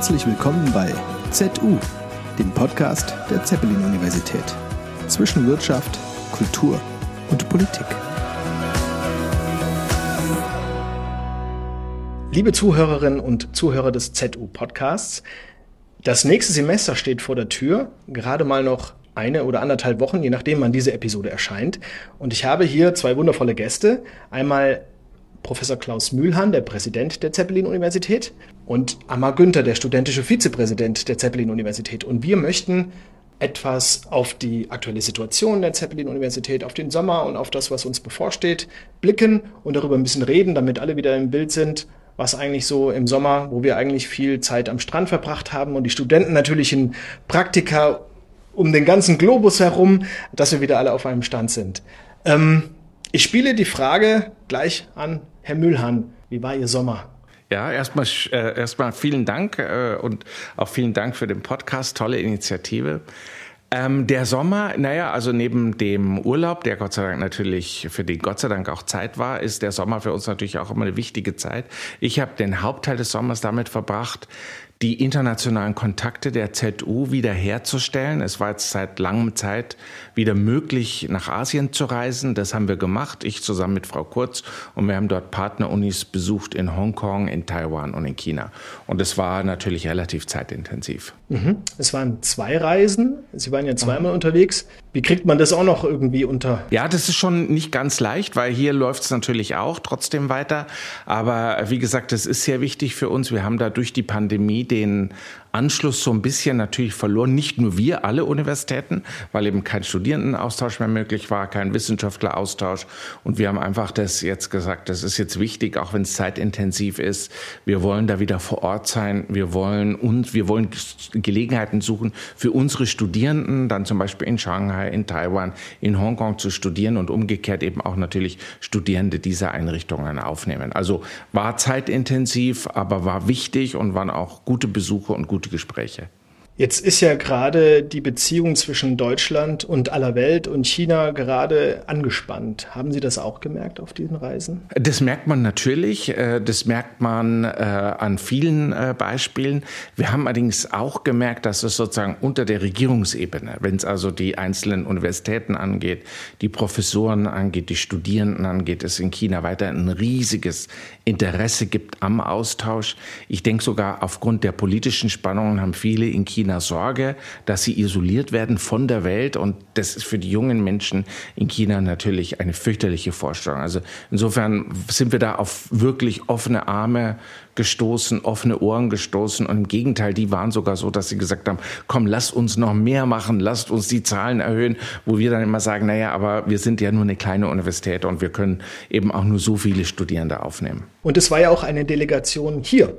Herzlich willkommen bei ZU, dem Podcast der Zeppelin-Universität. Zwischen Wirtschaft, Kultur und Politik. Liebe Zuhörerinnen und Zuhörer des ZU-Podcasts, das nächste Semester steht vor der Tür, gerade mal noch eine oder anderthalb Wochen, je nachdem, wann diese Episode erscheint. Und ich habe hier zwei wundervolle Gäste. Einmal Professor Klaus Mühlhahn, der Präsident der Zeppelin-Universität, und Amar Günther, der studentische Vizepräsident der Zeppelin-Universität. Und wir möchten etwas auf die aktuelle Situation der Zeppelin-Universität, auf den Sommer und auf das, was uns bevorsteht, blicken und darüber ein bisschen reden, damit alle wieder im Bild sind, was eigentlich so im Sommer, wo wir eigentlich viel Zeit am Strand verbracht haben und die Studenten natürlich in Praktika um den ganzen Globus herum, dass wir wieder alle auf einem Stand sind. Ähm, ich spiele die Frage gleich an Herr Mühlhahn. Wie war Ihr Sommer? Ja, erstmal äh, erstmal vielen Dank äh, und auch vielen Dank für den Podcast. Tolle Initiative. Ähm, der Sommer, naja, also neben dem Urlaub, der Gott sei Dank natürlich, für den Gott sei Dank auch Zeit war, ist der Sommer für uns natürlich auch immer eine wichtige Zeit. Ich habe den Hauptteil des Sommers damit verbracht, die internationalen Kontakte der ZU wiederherzustellen. Es war jetzt seit langem Zeit wieder möglich, nach Asien zu reisen. Das haben wir gemacht, ich zusammen mit Frau Kurz. Und wir haben dort Partnerunis besucht in Hongkong, in Taiwan und in China. Und es war natürlich relativ zeitintensiv. Mhm. Es waren zwei Reisen. Sie waren ja zweimal mhm. unterwegs. Wie kriegt man das auch noch irgendwie unter? Ja, das ist schon nicht ganz leicht, weil hier läuft es natürlich auch trotzdem weiter. Aber wie gesagt, das ist sehr wichtig für uns. Wir haben da durch die Pandemie den Anschluss so ein bisschen natürlich verloren. Nicht nur wir, alle Universitäten, weil eben kein Studierendenaustausch mehr möglich war, kein Wissenschaftleraustausch. Und wir haben einfach das jetzt gesagt, das ist jetzt wichtig, auch wenn es zeitintensiv ist. Wir wollen da wieder vor Ort sein. Wir wollen und wir wollen Gelegenheiten suchen für unsere Studierenden, dann zum Beispiel in Shanghai, in Taiwan, in Hongkong zu studieren und umgekehrt eben auch natürlich Studierende dieser Einrichtungen aufnehmen. Also war zeitintensiv, aber war wichtig und waren auch gute Besuche und gute gute Gespräche. Jetzt ist ja gerade die Beziehung zwischen Deutschland und aller Welt und China gerade angespannt. Haben Sie das auch gemerkt auf diesen Reisen? Das merkt man natürlich. Äh, das merkt man äh, an vielen äh, Beispielen. Wir haben allerdings auch gemerkt, dass es sozusagen unter der Regierungsebene, wenn es also die einzelnen Universitäten angeht, die Professoren angeht, die Studierenden angeht, es in China weiter ein riesiges Interesse gibt am Austausch. Ich denke sogar aufgrund der politischen Spannungen haben viele in China China Sorge, dass sie isoliert werden von der Welt. Und das ist für die jungen Menschen in China natürlich eine fürchterliche Vorstellung. Also insofern sind wir da auf wirklich offene Arme gestoßen, offene Ohren gestoßen. Und im Gegenteil, die waren sogar so, dass sie gesagt haben, komm, lasst uns noch mehr machen, lasst uns die Zahlen erhöhen, wo wir dann immer sagen, naja, aber wir sind ja nur eine kleine Universität und wir können eben auch nur so viele Studierende aufnehmen. Und es war ja auch eine Delegation hier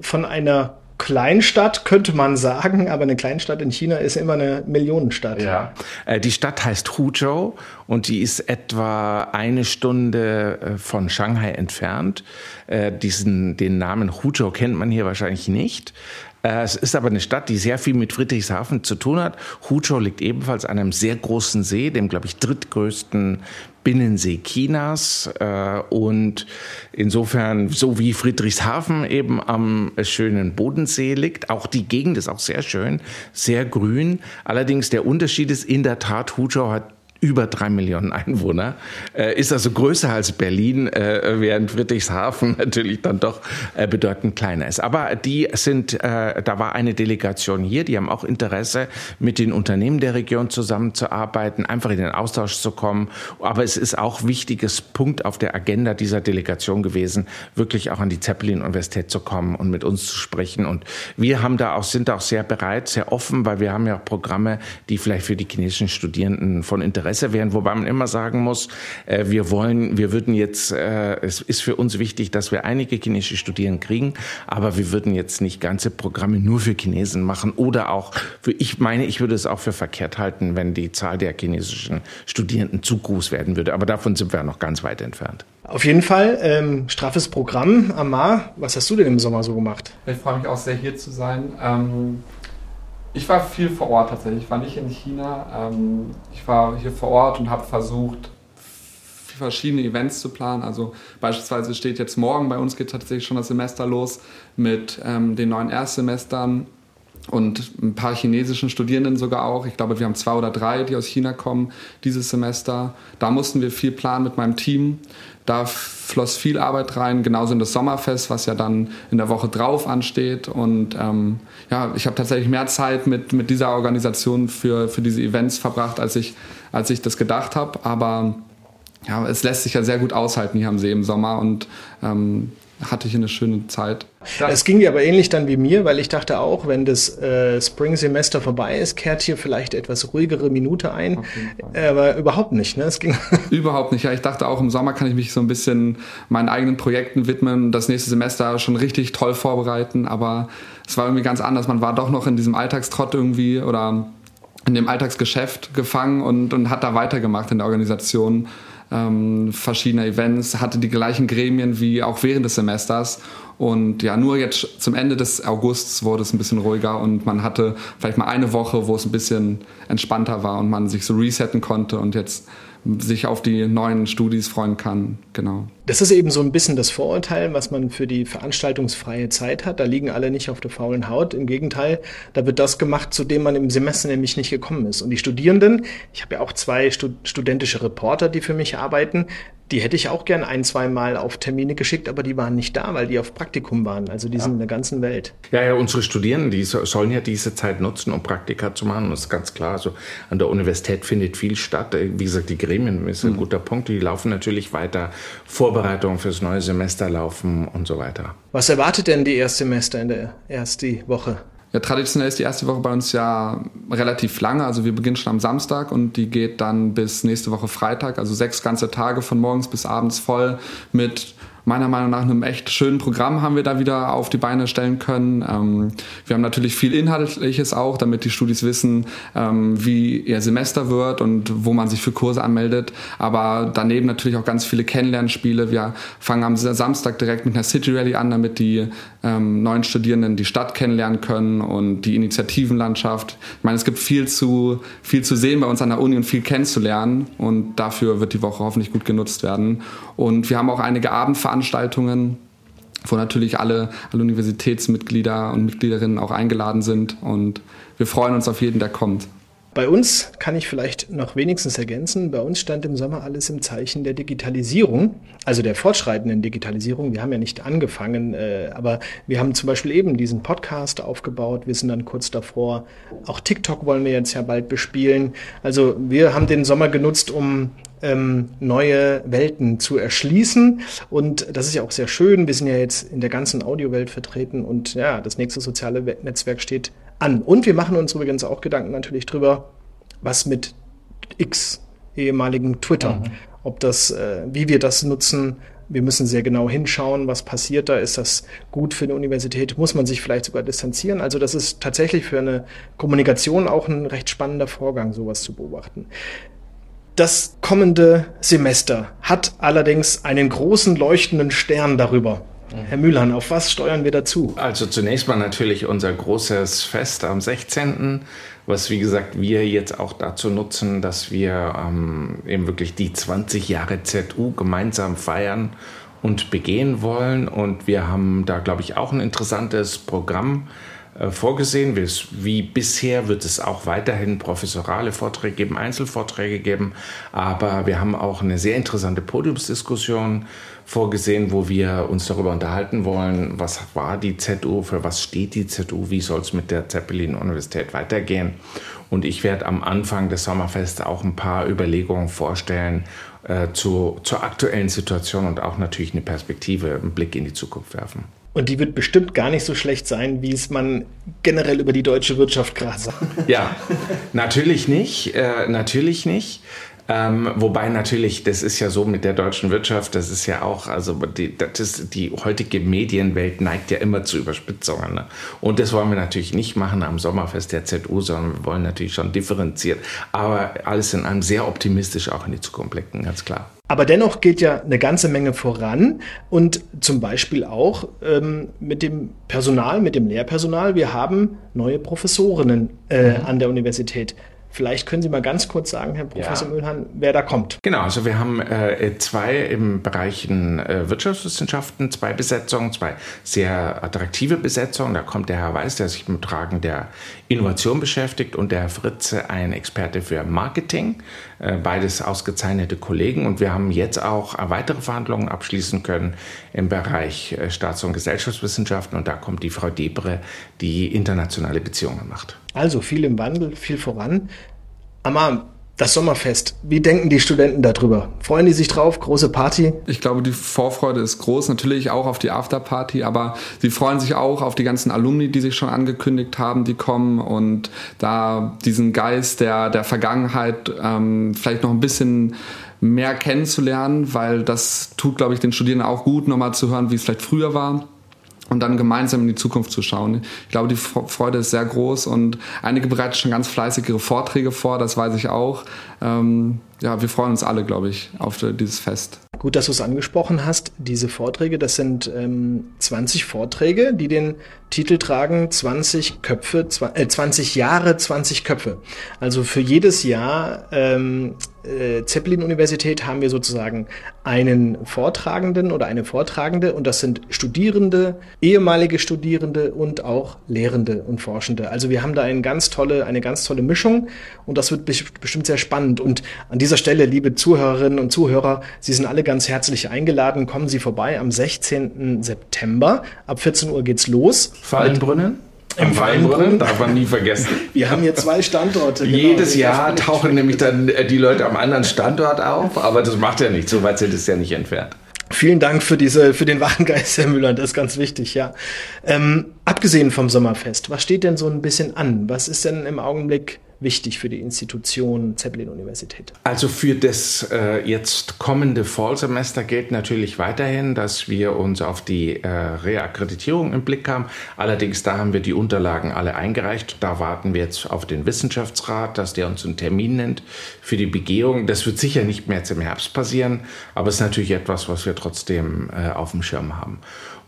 von einer Kleinstadt, könnte man sagen, aber eine Kleinstadt in China ist immer eine Millionenstadt. Ja. Äh, die Stadt heißt Huzhou und die ist etwa eine Stunde äh, von Shanghai entfernt. Äh, diesen, den Namen Huzhou kennt man hier wahrscheinlich nicht. Es ist aber eine Stadt, die sehr viel mit Friedrichshafen zu tun hat. Huzhou liegt ebenfalls an einem sehr großen See, dem, glaube ich, drittgrößten Binnensee Chinas. Äh, und insofern, so wie Friedrichshafen eben am schönen Bodensee liegt, auch die Gegend ist auch sehr schön, sehr grün. Allerdings der Unterschied ist in der Tat, Huzhou hat über drei Millionen Einwohner, äh, ist also größer als Berlin, äh, während Friedrichshafen natürlich dann doch äh, bedeutend kleiner ist. Aber die sind, äh, da war eine Delegation hier, die haben auch Interesse, mit den Unternehmen der Region zusammenzuarbeiten, einfach in den Austausch zu kommen. Aber es ist auch wichtiges Punkt auf der Agenda dieser Delegation gewesen, wirklich auch an die Zeppelin-Universität zu kommen und mit uns zu sprechen. Und wir haben da auch, sind da auch sehr bereit, sehr offen, weil wir haben ja auch Programme, die vielleicht für die chinesischen Studierenden von Interesse Interesse wären, wobei man immer sagen muss, äh, wir wollen, wir würden jetzt, äh, es ist für uns wichtig, dass wir einige chinesische Studierende kriegen, aber wir würden jetzt nicht ganze Programme nur für Chinesen machen oder auch für, ich meine, ich würde es auch für verkehrt halten, wenn die Zahl der chinesischen Studierenden zu groß werden würde. Aber davon sind wir noch ganz weit entfernt. Auf jeden Fall, ähm, straffes Programm. Amar, was hast du denn im Sommer so gemacht? Ich freue mich auch sehr, hier zu sein. Ähm, ich war viel vor Ort tatsächlich. Ich war nicht in China. Ähm, ich war hier vor Ort und habe versucht, verschiedene Events zu planen. Also beispielsweise steht jetzt morgen bei uns geht tatsächlich schon das Semester los mit ähm, den neuen Erstsemestern und ein paar chinesischen Studierenden sogar auch. Ich glaube, wir haben zwei oder drei, die aus China kommen dieses Semester. Da mussten wir viel planen mit meinem Team. Da floss viel Arbeit rein, genauso in das Sommerfest, was ja dann in der Woche drauf ansteht. Und ähm, ja, ich habe tatsächlich mehr Zeit mit, mit dieser Organisation für, für diese Events verbracht, als ich, als ich das gedacht habe. Aber ja, es lässt sich ja sehr gut aushalten hier am See im Sommer und ähm, hatte ich eine schöne Zeit. Es ging dir aber ähnlich dann wie mir, weil ich dachte auch, wenn das äh, Spring-Semester vorbei ist, kehrt hier vielleicht etwas ruhigere Minute ein. Aber überhaupt nicht, ne? Es ging überhaupt nicht. Ja, ich dachte auch, im Sommer kann ich mich so ein bisschen meinen eigenen Projekten widmen, das nächste Semester schon richtig toll vorbereiten. Aber es war irgendwie ganz anders. Man war doch noch in diesem Alltagstrott irgendwie oder in dem Alltagsgeschäft gefangen und, und hat da weitergemacht in der Organisation ähm, verschiedener Events, hatte die gleichen Gremien wie auch während des Semesters. Und ja, nur jetzt zum Ende des Augusts wurde es ein bisschen ruhiger und man hatte vielleicht mal eine Woche, wo es ein bisschen entspannter war und man sich so resetten konnte und jetzt sich auf die neuen Studis freuen kann. Genau. Das ist eben so ein bisschen das Vorurteil, was man für die veranstaltungsfreie Zeit hat. Da liegen alle nicht auf der faulen Haut. Im Gegenteil, da wird das gemacht, zu dem man im Semester nämlich nicht gekommen ist. Und die Studierenden, ich habe ja auch zwei studentische Reporter, die für mich arbeiten, die hätte ich auch gern ein, zwei Mal auf Termine geschickt, aber die waren nicht da, weil die auf Praktikum waren. Also die ja. sind in der ganzen Welt. Ja, ja, unsere Studierenden, die sollen ja diese Zeit nutzen, um Praktika zu machen. Das ist ganz klar. Also an der Universität findet viel statt. Wie gesagt, die Gremien ist ein mhm. guter Punkt. Die laufen natürlich weiter. Vorbereitungen fürs neue Semester laufen und so weiter. Was erwartet denn die Erstsemester in der ersten Woche? Ja, traditionell ist die erste Woche bei uns ja relativ lange. Also wir beginnen schon am Samstag und die geht dann bis nächste Woche Freitag. Also sechs ganze Tage von morgens bis abends voll mit meiner Meinung nach einem echt schönen Programm haben wir da wieder auf die Beine stellen können. Ähm, wir haben natürlich viel Inhaltliches auch, damit die Studis wissen, ähm, wie ihr Semester wird und wo man sich für Kurse anmeldet. Aber daneben natürlich auch ganz viele Kennenlernspiele. Wir fangen am Samstag direkt mit einer City Rally an, damit die ähm, neuen Studierenden die Stadt kennenlernen können und die Initiativenlandschaft. Ich meine, es gibt viel zu, viel zu sehen bei uns an der Uni und viel kennenzulernen und dafür wird die Woche hoffentlich gut genutzt werden. Und wir haben auch einige Abendveranstaltungen Veranstaltungen, wo natürlich alle, alle Universitätsmitglieder und Mitgliederinnen auch eingeladen sind. Und wir freuen uns auf jeden, der kommt. Bei uns kann ich vielleicht noch wenigstens ergänzen, bei uns stand im Sommer alles im Zeichen der Digitalisierung, also der fortschreitenden Digitalisierung. Wir haben ja nicht angefangen, äh, aber wir haben zum Beispiel eben diesen Podcast aufgebaut. Wir sind dann kurz davor. Auch TikTok wollen wir jetzt ja bald bespielen. Also wir haben den Sommer genutzt, um ähm, neue Welten zu erschließen. Und das ist ja auch sehr schön. Wir sind ja jetzt in der ganzen Audiowelt vertreten und ja, das nächste soziale Netzwerk steht an. Und wir machen uns übrigens auch Gedanken natürlich drüber, was mit X, ehemaligen Twitter, mhm. ob das, äh, wie wir das nutzen. Wir müssen sehr genau hinschauen, was passiert da. Ist das gut für eine Universität? Muss man sich vielleicht sogar distanzieren? Also das ist tatsächlich für eine Kommunikation auch ein recht spannender Vorgang, sowas zu beobachten. Das kommende Semester hat allerdings einen großen leuchtenden Stern darüber. Herr Mühlhahn, auf was steuern wir dazu? Also zunächst mal natürlich unser großes Fest am 16., was wie gesagt wir jetzt auch dazu nutzen, dass wir ähm, eben wirklich die 20 Jahre ZU gemeinsam feiern und begehen wollen. Und wir haben da, glaube ich, auch ein interessantes Programm vorgesehen. Wie bisher wird es auch weiterhin professorale Vorträge geben, Einzelvorträge geben, aber wir haben auch eine sehr interessante Podiumsdiskussion vorgesehen, wo wir uns darüber unterhalten wollen, was war die ZU, für was steht die ZU, wie soll es mit der Zeppelin-Universität weitergehen. Und ich werde am Anfang des Sommerfests auch ein paar Überlegungen vorstellen äh, zu, zur aktuellen Situation und auch natürlich eine Perspektive, einen Blick in die Zukunft werfen. Und die wird bestimmt gar nicht so schlecht sein, wie es man generell über die deutsche Wirtschaft gerade sagt. Ja, natürlich nicht. Äh, natürlich nicht. Ähm, wobei natürlich, das ist ja so mit der deutschen Wirtschaft, das ist ja auch, also die, das ist, die heutige Medienwelt neigt ja immer zu Überspitzungen. Ne? Und das wollen wir natürlich nicht machen am Sommerfest der ZU, sondern wir wollen natürlich schon differenziert, aber alles in einem sehr optimistisch auch in die Zukunft blicken, ganz klar. Aber dennoch geht ja eine ganze Menge voran und zum Beispiel auch ähm, mit dem Personal, mit dem Lehrpersonal. Wir haben neue Professorinnen äh, mhm. an der Universität. Vielleicht können Sie mal ganz kurz sagen, Herr Professor ja. Mühlhahn, wer da kommt. Genau, also wir haben äh, zwei im Bereich äh, Wirtschaftswissenschaften, zwei Besetzungen, zwei sehr attraktive Besetzungen. Da kommt der Herr Weiß, der sich mit Fragen der Innovation beschäftigt und der Herr Fritze, ein Experte für Marketing. Äh, beides ausgezeichnete Kollegen. Und wir haben jetzt auch weitere Verhandlungen abschließen können im Bereich äh, Staats- und Gesellschaftswissenschaften. Und da kommt die Frau Debre, die internationale Beziehungen macht. Also viel im Wandel, viel voran. Amar, das Sommerfest, wie denken die Studenten darüber? Freuen die sich drauf? Große Party? Ich glaube, die Vorfreude ist groß, natürlich auch auf die Afterparty, aber sie freuen sich auch auf die ganzen Alumni, die sich schon angekündigt haben, die kommen und da diesen Geist der, der Vergangenheit ähm, vielleicht noch ein bisschen mehr kennenzulernen, weil das tut, glaube ich, den Studierenden auch gut, nochmal zu hören, wie es vielleicht früher war und dann gemeinsam in die Zukunft zu schauen. Ich glaube, die Freude ist sehr groß und einige bereiten schon ganz fleißig ihre Vorträge vor, das weiß ich auch. Ähm, ja, wir freuen uns alle, glaube ich, auf dieses Fest. Gut, dass du es angesprochen hast. Diese Vorträge, das sind ähm, 20 Vorträge, die den Titel tragen 20 Köpfe, äh, 20 Jahre, 20 Köpfe. Also für jedes Jahr ähm, äh, Zeppelin-Universität haben wir sozusagen einen Vortragenden oder eine Vortragende und das sind Studierende, ehemalige Studierende und auch Lehrende und Forschende. Also wir haben da eine ganz tolle, eine ganz tolle Mischung und das wird bestimmt sehr spannend. Und an dieser Stelle, liebe Zuhörerinnen und Zuhörer, Sie sind alle ganz herzlich eingeladen. Kommen Sie vorbei am 16. September. Ab 14 Uhr geht's los. Fallenbrunnen? Im Weinbrunnen, darf man nie vergessen. Wir haben hier zwei Standorte. Genau. Jedes Jahr tauchen nämlich dann äh, die Leute am anderen Standort auf, aber das macht ja nichts, so weit sind es ja nicht entfernt. Vielen Dank für diese, für den Warengeist, Herr Müller, das ist ganz wichtig, ja. Ähm, abgesehen vom Sommerfest, was steht denn so ein bisschen an? Was ist denn im Augenblick wichtig für die Institution Zeppelin-Universität? Also für das äh, jetzt kommende Fallsemester gilt natürlich weiterhin, dass wir uns auf die äh, Reakkreditierung im Blick haben. Allerdings, da haben wir die Unterlagen alle eingereicht. Da warten wir jetzt auf den Wissenschaftsrat, dass der uns einen Termin nennt für die Begehung. Das wird sicher nicht mehr jetzt im Herbst passieren, aber es ist natürlich etwas, was wir trotzdem äh, auf dem Schirm haben.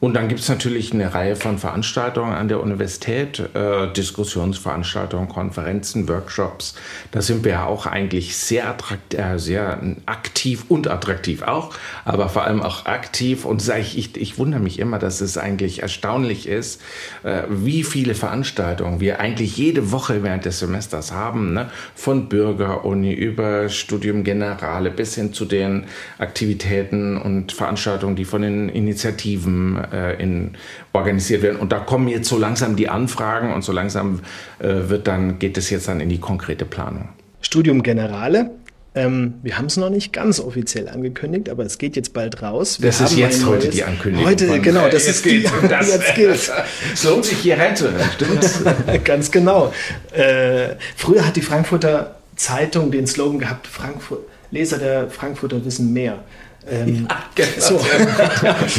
Und dann gibt es natürlich eine Reihe von Veranstaltungen an der Universität, äh, Diskussionsveranstaltungen, Konferenzen, Workshops. Da sind wir ja auch eigentlich sehr, äh, sehr aktiv und attraktiv auch, aber vor allem auch aktiv. Und sage ich, ich, ich wundere mich immer, dass es eigentlich erstaunlich ist, äh, wie viele Veranstaltungen wir eigentlich jede Woche während des Semesters haben, ne? von Bürgeruni über Studium Generale bis hin zu den Aktivitäten und Veranstaltungen, die von den Initiativen äh, in, organisiert werden. Und da kommen jetzt so langsam die Anfragen und so langsam äh, wird dann, geht es jetzt dann in die konkrete Planung. Studium Generale. Ähm, wir haben es noch nicht ganz offiziell angekündigt, aber es geht jetzt bald raus. Wir das ist jetzt heute die Ankündigung. Heute, von, genau, das ist die, das, jetzt gilt. Es lohnt sich hier reinzuhören, stimmt? ganz genau. Äh, früher hat die Frankfurter Zeitung den Slogan gehabt, Frankfurt, Leser der Frankfurter wissen mehr. Ähm, ja, genau. So.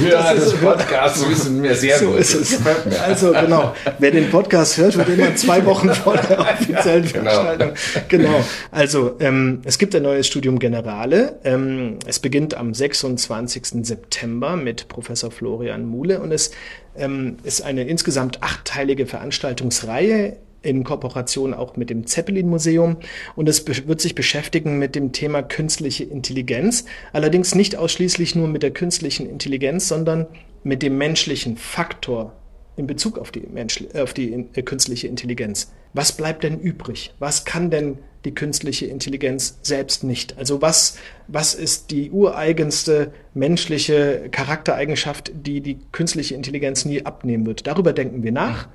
Hörer des Podcasts wissen wir sehr so gut. Ist es. Also genau, wer den Podcast hört, wird immer zwei Wochen vor der offiziellen ja, genau. Veranstaltung. Genau. Also ähm, es gibt ein neues Studium Generale. Ähm, es beginnt am 26. September mit Professor Florian Muhle und es ähm, ist eine insgesamt achtteilige Veranstaltungsreihe in Kooperation auch mit dem Zeppelin-Museum und es wird sich beschäftigen mit dem Thema künstliche Intelligenz. Allerdings nicht ausschließlich nur mit der künstlichen Intelligenz, sondern mit dem menschlichen Faktor in Bezug auf die, Mensch, auf die äh, künstliche Intelligenz. Was bleibt denn übrig? Was kann denn die künstliche Intelligenz selbst nicht? Also was, was ist die ureigenste menschliche Charaktereigenschaft, die die künstliche Intelligenz nie abnehmen wird? Darüber denken wir nach.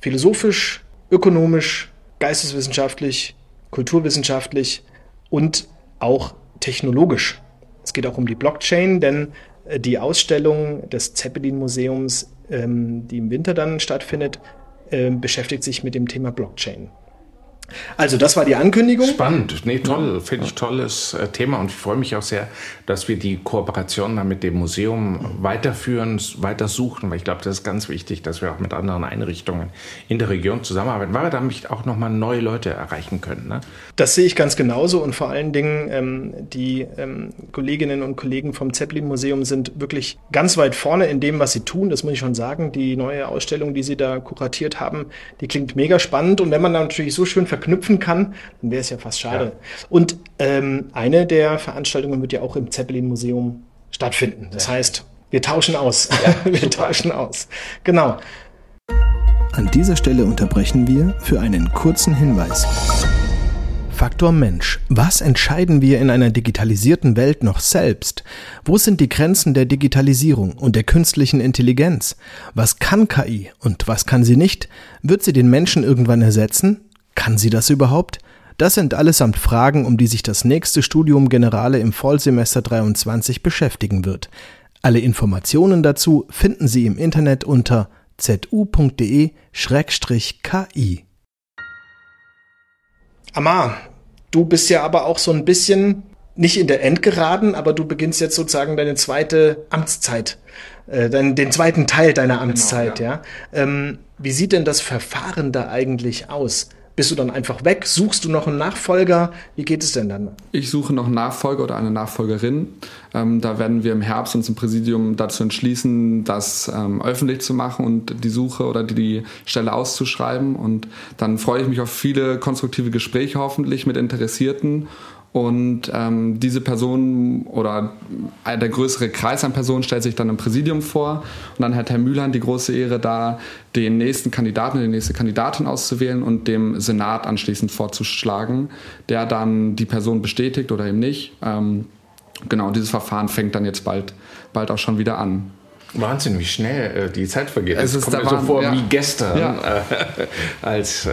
Philosophisch ökonomisch, geisteswissenschaftlich, kulturwissenschaftlich und auch technologisch. Es geht auch um die Blockchain, denn äh, die Ausstellung des Zeppelin-Museums, ähm, die im Winter dann stattfindet, ähm, beschäftigt sich mit dem Thema Blockchain. Also das war die Ankündigung. Spannend, nee, toll, finde ich tolles äh, Thema und ich freue mich auch sehr, dass wir die Kooperation dann mit dem Museum weiterführen, weiter suchen, weil ich glaube, das ist ganz wichtig, dass wir auch mit anderen Einrichtungen in der Region zusammenarbeiten, weil wir damit auch nochmal neue Leute erreichen können. Ne? Das sehe ich ganz genauso und vor allen Dingen ähm, die ähm, Kolleginnen und Kollegen vom Zeppelin Museum sind wirklich ganz weit vorne in dem, was sie tun. Das muss ich schon sagen. Die neue Ausstellung, die sie da kuratiert haben, die klingt mega spannend und wenn man dann natürlich so schön verkauft, verknüpfen kann, dann wäre es ja fast schade. Ja. Und ähm, eine der Veranstaltungen wird ja auch im Zeppelin-Museum stattfinden. Das ja. heißt, wir tauschen aus. Ja, wir super. tauschen aus. Genau. An dieser Stelle unterbrechen wir für einen kurzen Hinweis. Faktor Mensch. Was entscheiden wir in einer digitalisierten Welt noch selbst? Wo sind die Grenzen der Digitalisierung und der künstlichen Intelligenz? Was kann KI und was kann sie nicht? Wird sie den Menschen irgendwann ersetzen? Kann sie das überhaupt? Das sind allesamt Fragen, um die sich das nächste Studium Generale im Vollsemester 23 beschäftigen wird. Alle Informationen dazu finden Sie im Internet unter zu.de-ki. Amar, du bist ja aber auch so ein bisschen nicht in der Endgeraden, aber du beginnst jetzt sozusagen deine zweite Amtszeit, äh, dein, den zweiten Teil deiner genau, Amtszeit, genau, ja. ja? Ähm, wie sieht denn das Verfahren da eigentlich aus? Bist du dann einfach weg? Suchst du noch einen Nachfolger? Wie geht es denn dann? Ich suche noch einen Nachfolger oder eine Nachfolgerin. Ähm, da werden wir im Herbst uns im Präsidium dazu entschließen, das ähm, öffentlich zu machen und die Suche oder die, die Stelle auszuschreiben. Und dann freue ich mich auf viele konstruktive Gespräche hoffentlich mit Interessierten und ähm, diese Person oder der größere Kreis an Personen stellt sich dann im Präsidium vor. Und dann hat Herr Mühlern die große Ehre, da den nächsten Kandidaten, die nächste Kandidatin auszuwählen und dem Senat anschließend vorzuschlagen, der dann die Person bestätigt oder eben nicht. Ähm, genau, dieses Verfahren fängt dann jetzt bald, bald auch schon wieder an. Wahnsinn, wie schnell äh, die Zeit vergeht. Es, es kommt mir so vor ja. wie gestern, ja. äh, als äh,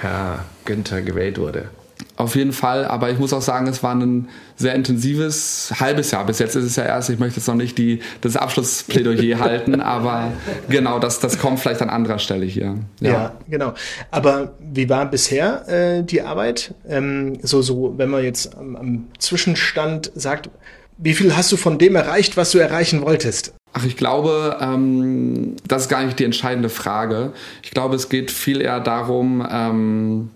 Herr Günther gewählt wurde. Auf jeden Fall, aber ich muss auch sagen, es war ein sehr intensives halbes Jahr. Bis jetzt ist es ja erst, ich möchte jetzt noch nicht die, das Abschlussplädoyer halten, aber genau, das, das kommt vielleicht an anderer Stelle hier. Ja, ja genau. Aber wie war bisher äh, die Arbeit? Ähm, so, so, wenn man jetzt am, am Zwischenstand sagt, wie viel hast du von dem erreicht, was du erreichen wolltest? Ach, ich glaube, ähm, das ist gar nicht die entscheidende Frage. Ich glaube, es geht viel eher darum, ähm,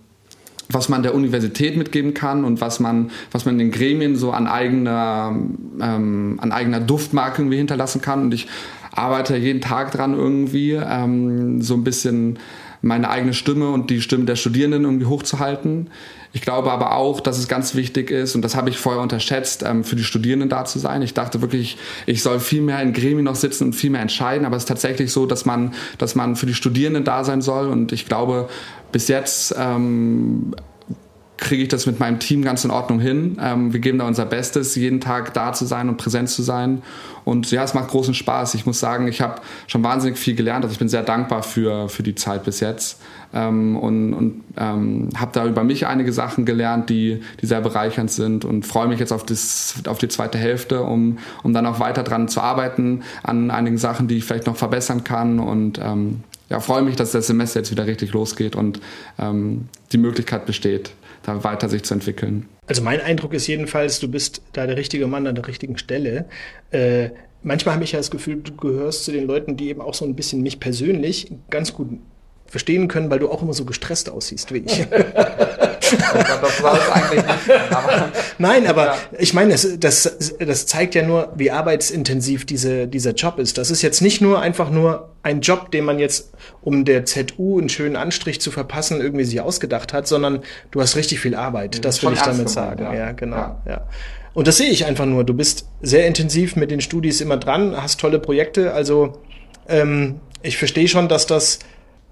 was man der Universität mitgeben kann und was man, was man den Gremien so an eigener, ähm, an eigener Duftmarke irgendwie hinterlassen kann. Und ich arbeite jeden Tag dran irgendwie, ähm, so ein bisschen meine eigene Stimme und die Stimme der Studierenden irgendwie hochzuhalten. Ich glaube aber auch, dass es ganz wichtig ist, und das habe ich vorher unterschätzt, ähm, für die Studierenden da zu sein. Ich dachte wirklich, ich soll viel mehr in Gremien noch sitzen und viel mehr entscheiden, aber es ist tatsächlich so, dass man, dass man für die Studierenden da sein soll. Und ich glaube, bis jetzt ähm, kriege ich das mit meinem Team ganz in Ordnung hin. Ähm, wir geben da unser Bestes, jeden Tag da zu sein und präsent zu sein. Und ja, es macht großen Spaß. Ich muss sagen, ich habe schon wahnsinnig viel gelernt. Also ich bin sehr dankbar für, für die Zeit bis jetzt. Ähm, und und ähm, habe da über mich einige Sachen gelernt, die, die sehr bereichernd sind und freue mich jetzt auf, das, auf die zweite Hälfte, um, um dann auch weiter dran zu arbeiten, an einigen Sachen, die ich vielleicht noch verbessern kann. Und ähm, ja, freue mich, dass das Semester jetzt wieder richtig losgeht und ähm, die Möglichkeit besteht, da weiter sich zu entwickeln. Also mein Eindruck ist jedenfalls, du bist da der richtige Mann an der richtigen Stelle. Äh, manchmal habe ich ja das Gefühl, du gehörst zu den Leuten, die eben auch so ein bisschen mich persönlich ganz gut verstehen können, weil du auch immer so gestresst aussiehst wie ich. das war es eigentlich nicht. Aber Nein, aber ja. ich meine, das, das, das zeigt ja nur, wie arbeitsintensiv diese, dieser Job ist. Das ist jetzt nicht nur einfach nur ein Job, den man jetzt, um der ZU einen schönen Anstrich zu verpassen, irgendwie sich ausgedacht hat, sondern du hast richtig viel Arbeit. Das, das will ich damit sagen. Ja, ja genau. Ja. ja. Und das sehe ich einfach nur. Du bist sehr intensiv mit den Studis immer dran, hast tolle Projekte. Also ähm, ich verstehe schon, dass das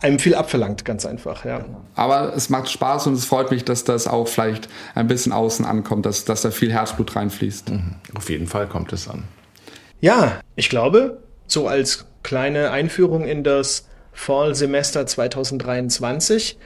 einem viel abverlangt, ganz einfach, ja. Aber es macht Spaß und es freut mich, dass das auch vielleicht ein bisschen außen ankommt, dass, dass da viel Herzblut reinfließt. Mhm. Auf jeden Fall kommt es an. Ja, ich glaube, so als kleine Einführung in das Fall-Semester 2023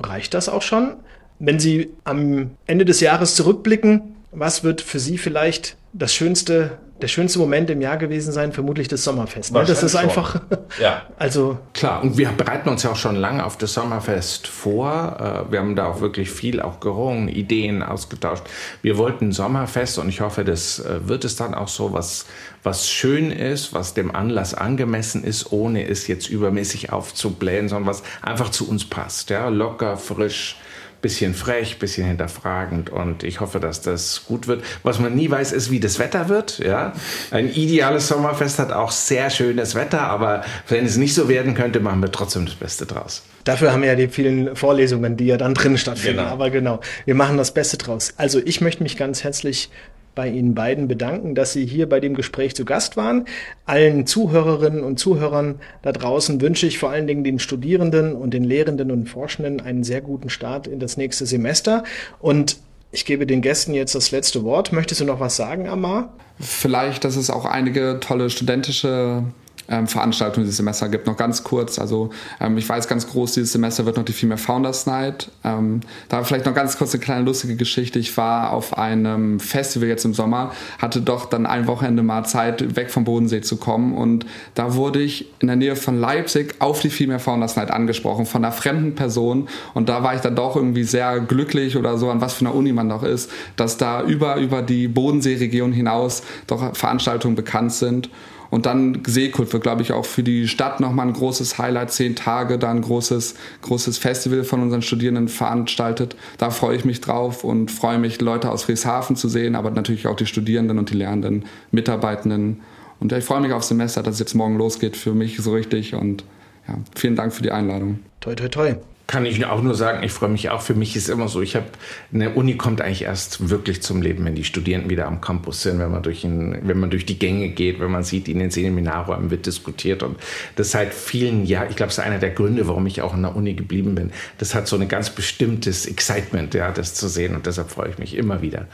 reicht das auch schon. Wenn Sie am Ende des Jahres zurückblicken, was wird für Sie vielleicht das schönste der schönste Moment im Jahr gewesen sein, vermutlich das Sommerfest. Ne? Das ist einfach. Ja. Also. Klar, und wir bereiten uns ja auch schon lange auf das Sommerfest vor. Äh, wir haben da auch wirklich viel auch gerungen, Ideen ausgetauscht. Wir wollten Sommerfest und ich hoffe, das äh, wird es dann auch so, was, was schön ist, was dem Anlass angemessen ist, ohne es jetzt übermäßig aufzublähen, sondern was einfach zu uns passt. Ja, locker, frisch bisschen frech, bisschen hinterfragend und ich hoffe, dass das gut wird. Was man nie weiß, ist, wie das Wetter wird. Ja? Ein ideales Sommerfest hat auch sehr schönes Wetter, aber wenn es nicht so werden könnte, machen wir trotzdem das Beste draus. Dafür haben wir ja die vielen Vorlesungen, die ja dann drin stattfinden. Genau. Aber genau, wir machen das Beste draus. Also ich möchte mich ganz herzlich bei Ihnen beiden bedanken, dass Sie hier bei dem Gespräch zu Gast waren. Allen Zuhörerinnen und Zuhörern da draußen wünsche ich vor allen Dingen den Studierenden und den Lehrenden und Forschenden einen sehr guten Start in das nächste Semester. Und ich gebe den Gästen jetzt das letzte Wort. Möchtest du noch was sagen, Amar? Vielleicht, dass es auch einige tolle studentische ähm, Veranstaltungen dieses Semester gibt. Noch ganz kurz, also ähm, ich weiß ganz groß, dieses Semester wird noch die Female Founders Night. Ähm, da vielleicht noch ganz kurz eine kleine lustige Geschichte. Ich war auf einem Festival jetzt im Sommer, hatte doch dann ein Wochenende mal Zeit, weg vom Bodensee zu kommen und da wurde ich in der Nähe von Leipzig auf die Female Founders Night angesprochen von einer fremden Person und da war ich dann doch irgendwie sehr glücklich oder so, an was für einer Uni man doch ist, dass da über, über die Bodenseeregion hinaus doch Veranstaltungen bekannt sind. Und dann Seekult wird, glaube ich, auch für die Stadt nochmal ein großes Highlight. Zehn Tage, da ein großes, großes Festival von unseren Studierenden veranstaltet. Da freue ich mich drauf und freue mich, Leute aus Frieshafen zu sehen, aber natürlich auch die Studierenden und die Lernenden, Mitarbeitenden. Und ich freue mich aufs Semester, dass es jetzt morgen losgeht für mich so richtig. Und ja, vielen Dank für die Einladung. Toi, toi, toi kann ich auch nur sagen, ich freue mich auch. Für mich ist immer so, ich habe, eine Uni kommt eigentlich erst wirklich zum Leben, wenn die Studierenden wieder am Campus sind, wenn man durch, ein, wenn man durch die Gänge geht, wenn man sieht, in den Seminarräumen wird diskutiert. Und das seit vielen Jahren, ich glaube, das ist einer der Gründe, warum ich auch an der Uni geblieben bin. Das hat so ein ganz bestimmtes Excitement, ja, das zu sehen. Und deshalb freue ich mich immer wieder,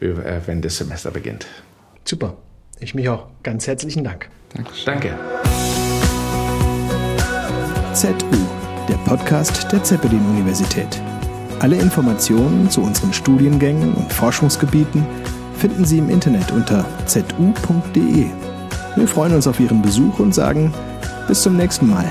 äh, wenn das Semester beginnt. Super. Ich mich auch. Ganz herzlichen Dank. Dankeschön. Danke. ZU der Podcast der Zeppelin-Universität. Alle Informationen zu unseren Studiengängen und Forschungsgebieten finden Sie im Internet unter zu.de. Wir freuen uns auf Ihren Besuch und sagen bis zum nächsten Mal.